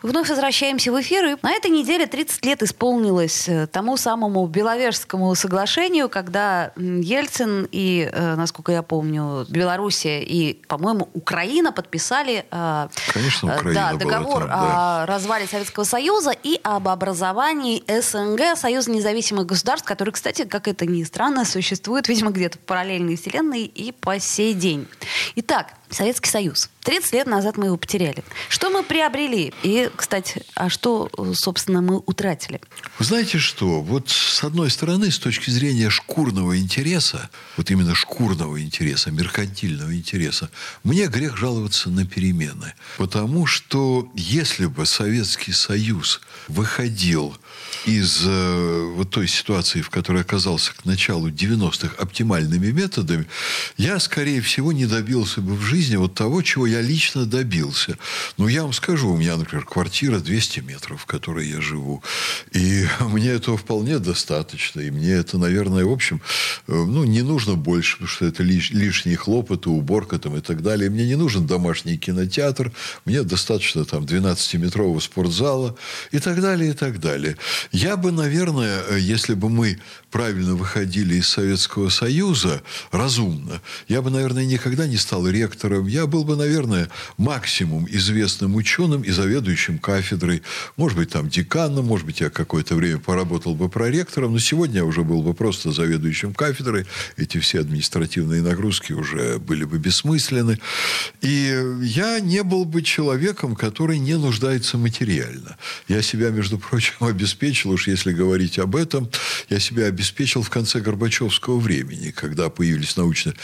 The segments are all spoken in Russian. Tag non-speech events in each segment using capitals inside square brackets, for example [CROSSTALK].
Вновь возвращаемся в эфир. И на этой неделе 30 лет исполнилось э, тому самому Беловежскому соглашению, когда Ельцин и, э, насколько я помню, Белоруссия и, по-моему, Украина подписали э, Конечно, Украина да, договор там, да. о развале Советского Союза и об образовании СНГ, Союза независимых государств, который, кстати, как это ни странно, существует, видимо, где-то в параллельной вселенной и по сей день. Итак, Советский Союз. 30 лет назад мы его потеряли. Что мы приобрели? И, кстати, а что, собственно, мы утратили? Знаете что? Вот с одной стороны, с точки зрения шкурного интереса, вот именно шкурного интереса, меркантильного интереса, мне грех жаловаться на перемены. Потому что если бы Советский Союз выходил из э, вот той ситуации, в которой оказался к началу 90-х оптимальными методами, я, скорее всего, не добился бы в жизни вот того, чего я лично добился. Ну, я вам скажу, у меня, например, квартира 200 метров, в которой я живу. И [LAUGHS] мне этого вполне достаточно. И мне это, наверное, в общем, э, ну, не нужно больше, потому что это лиш, лишние хлопоты, уборка там и так далее. Мне не нужен домашний кинотеатр. Мне достаточно там 12-метрового спортзала и так далее, и так далее. Я бы, наверное, э, если бы мы правильно выходили из Советского Союза, разумно, я бы, наверное, никогда не стал ректором. Я был бы, наверное, максимум известным ученым и заведующим кафедрой. Может быть, там деканом, может быть, я какое-то время поработал бы проректором, но сегодня я уже был бы просто заведующим кафедрой. Эти все административные нагрузки уже были бы бессмысленны. И я не был бы человеком, который не нуждается материально. Я себя, между прочим, [LAUGHS] обеспечил, уж если говорить об этом, я себя обеспечил в конце Горбачевского времени, когда появились научно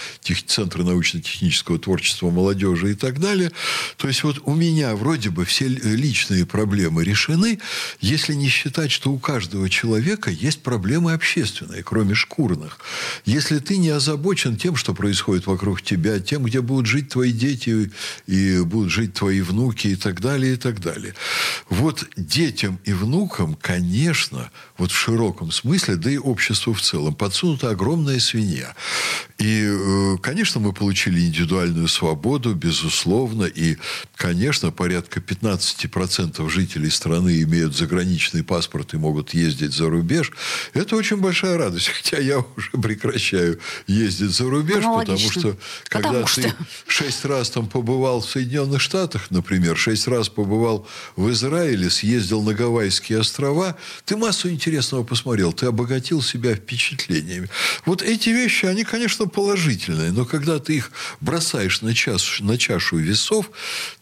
центры научно-технического творчества молодежи и так далее. То есть вот у меня вроде бы все личные проблемы решены, если не считать, что у каждого человека есть проблемы общественные, кроме шкурных. Если ты не озабочен тем, что происходит вокруг тебя, тем, где будут жить твои дети и будут жить твои внуки и так далее, и так далее. Вот детям и внукам, конечно, вот в широком смысле, да и обществу в целом, подсунута огромная свинья. И, э, конечно, мы получили индивидуальную свободу, безусловно, и, конечно, порядка 15% жителей страны имеют заграничный паспорт и могут ездить за рубеж. Это очень большая радость, [LAUGHS] хотя я уже прекращаю ездить за рубеж, ну, потому что когда потому ты что... шесть раз там побывал в Соединенных Штатах, например, шесть раз побывал в Израиле, съездил на Гавайские острова, ты массу интересного посмотрел, ты обогатил себя впечатлениями. Вот эти вещи, они, конечно, положительные, но когда ты их бросаешь на, час, на чашу весов,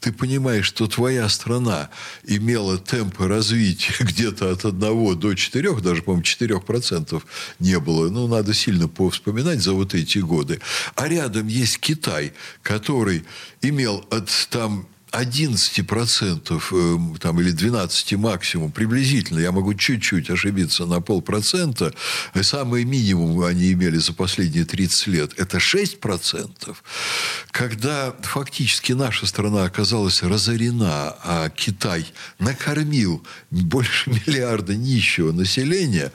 ты понимаешь, что твоя страна имела темпы развития [LAUGHS] где-то от 1 до 4, даже, по-моему, 4% не было. Ну, надо сильно повспоминать за вот эти годы. А рядом есть Китай, который имел от там 11% эм, там, или 12 максимум, приблизительно, я могу чуть-чуть ошибиться на полпроцента, самый минимум они имели за последние 30 лет, это 6%. Когда фактически наша страна оказалась разорена, а Китай накормил больше [LAUGHS] миллиарда нищего населения,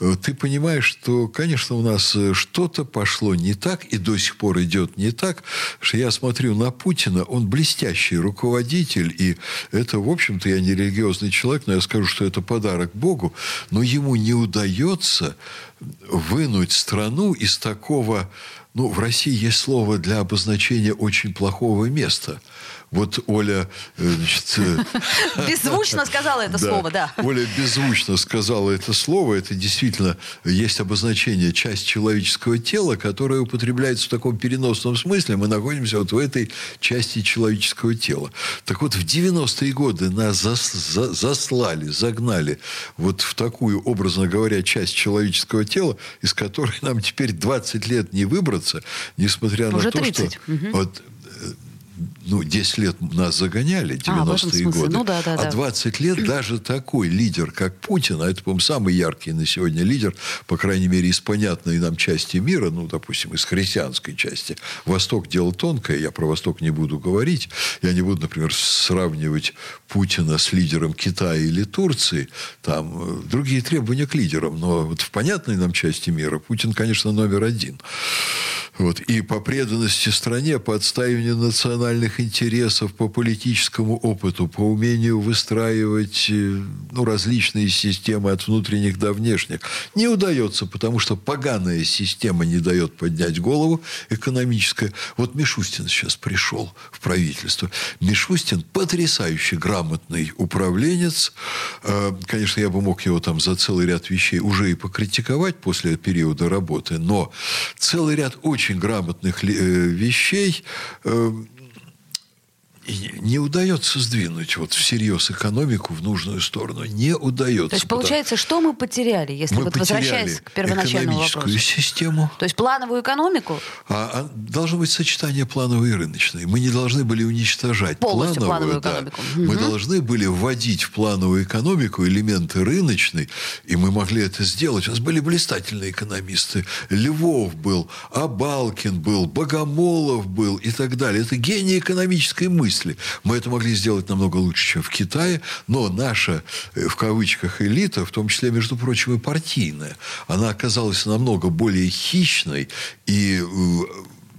э, ты понимаешь, что, конечно, у нас э, что-то пошло не так, и до сих пор идет не так, что я смотрю на Путина, он блестящий руководитель, руководитель, и это, в общем-то, я не религиозный человек, но я скажу, что это подарок Богу, но ему не удается вынуть страну из такого, ну, в России есть слово для обозначения очень плохого места – вот Оля... Э, значит, э, [LAUGHS] беззвучно сказала это [LAUGHS] слово, да. Оля беззвучно сказала это слово. Это действительно есть обозначение часть человеческого тела, которое употребляется в таком переносном смысле. Мы находимся вот в этой части человеческого тела. Так вот, в 90-е годы нас заслали, загнали вот в такую, образно говоря, часть человеческого тела, из которой нам теперь 20 лет не выбраться, несмотря Уже на то, 30. что... Угу. Вот, ну, 10 лет нас загоняли, 90-е а, годы. Ну, да, да, а 20 лет даже такой лидер, как Путин, а это, по-моему, самый яркий на сегодня лидер, по крайней мере, из понятной нам части мира, ну, допустим, из христианской части. Восток дело тонкое, я про Восток не буду говорить. Я не буду, например, сравнивать Путина с лидером Китая или Турции. Там э, другие требования к лидерам. Но вот в понятной нам части мира Путин, конечно, номер один. Вот. И по преданности стране, по отстаиванию национальных интересов, по политическому опыту, по умению выстраивать э, ну, различные системы от внутренних до внешних, не удается, потому что поганая система не дает поднять голову экономическая. Вот Мишустин сейчас пришел в правительство. Мишустин потрясающе грамотный управленец. Э, конечно, я бы мог его там за целый ряд вещей уже и покритиковать после периода работы, но целый ряд очень очень грамотных э, вещей э, не удается сдвинуть вот всерьез экономику в нужную сторону. Не удается. То есть, получается, что мы потеряли, если мы вот возвращаясь к первоначальному вопросу? систему. То есть, плановую экономику? А, а должно быть сочетание плановой и рыночной. Мы не должны были уничтожать Полностью плановую, плановую экономику. Да. Угу. Мы должны были вводить в плановую экономику элементы рыночной, и мы могли это сделать. У нас были блистательные экономисты. Львов был, Абалкин был, Богомолов был и так далее. Это гений экономической мысли мысли. Мы это могли сделать намного лучше, чем в Китае, но наша, э, в кавычках, элита, в том числе, между прочим, и партийная, она оказалась намного более хищной и э,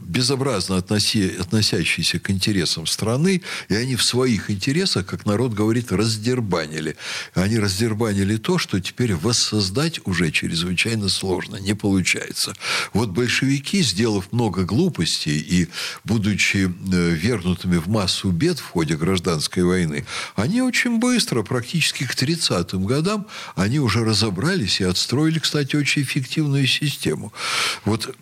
безобразно относи, относящиеся к интересам страны, и они в своих интересах, как народ говорит, раздербанили. Они раздербанили то, что теперь воссоздать уже чрезвычайно сложно, не получается. Вот большевики, сделав много глупостей и будучи э, вернутыми в массу бед в ходе гражданской войны, они очень быстро, практически к 30-м годам, они уже разобрались и отстроили, кстати, очень эффективную систему. Вот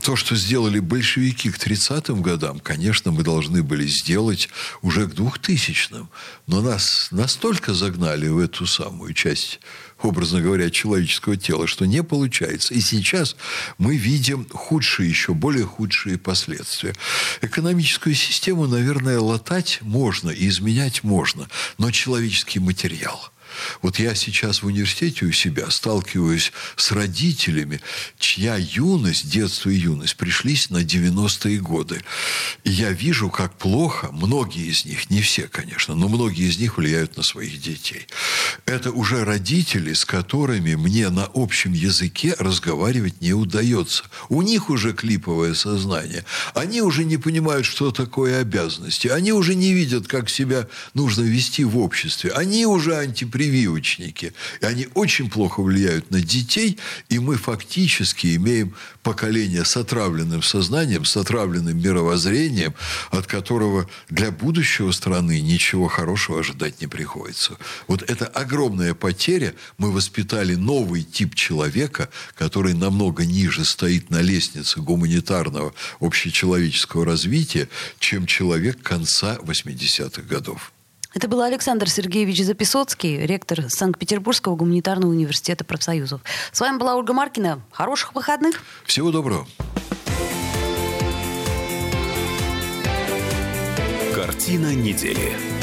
то, что сделали большевики к 30-м годам, конечно, мы должны были сделать уже к 2000-м. Но нас настолько загнали в эту самую часть, образно говоря, человеческого тела, что не получается. И сейчас мы видим худшие, еще более худшие последствия. Экономическую систему, наверное, латать можно и изменять можно, но человеческий материал – вот я сейчас в университете у себя сталкиваюсь с родителями, чья юность, детство и юность пришлись на 90-е годы. И я вижу, как плохо многие из них, не все, конечно, но многие из них влияют на своих детей. Это уже родители, с которыми мне на общем языке разговаривать не удается. У них уже клиповое сознание. Они уже не понимают, что такое обязанности. Они уже не видят, как себя нужно вести в обществе. Они уже антипрививочные прививочники. И они очень плохо влияют на детей, и мы фактически имеем поколение с отравленным сознанием, с отравленным мировоззрением, от которого для будущего страны ничего хорошего ожидать не приходится. Вот это огромная потеря. Мы воспитали новый тип человека, который намного ниже стоит на лестнице гуманитарного общечеловеческого развития, чем человек конца 80-х годов. Это был Александр Сергеевич Записоцкий, ректор Санкт-Петербургского гуманитарного университета профсоюзов. С вами была Ольга Маркина. Хороших выходных. Всего доброго. Картина недели.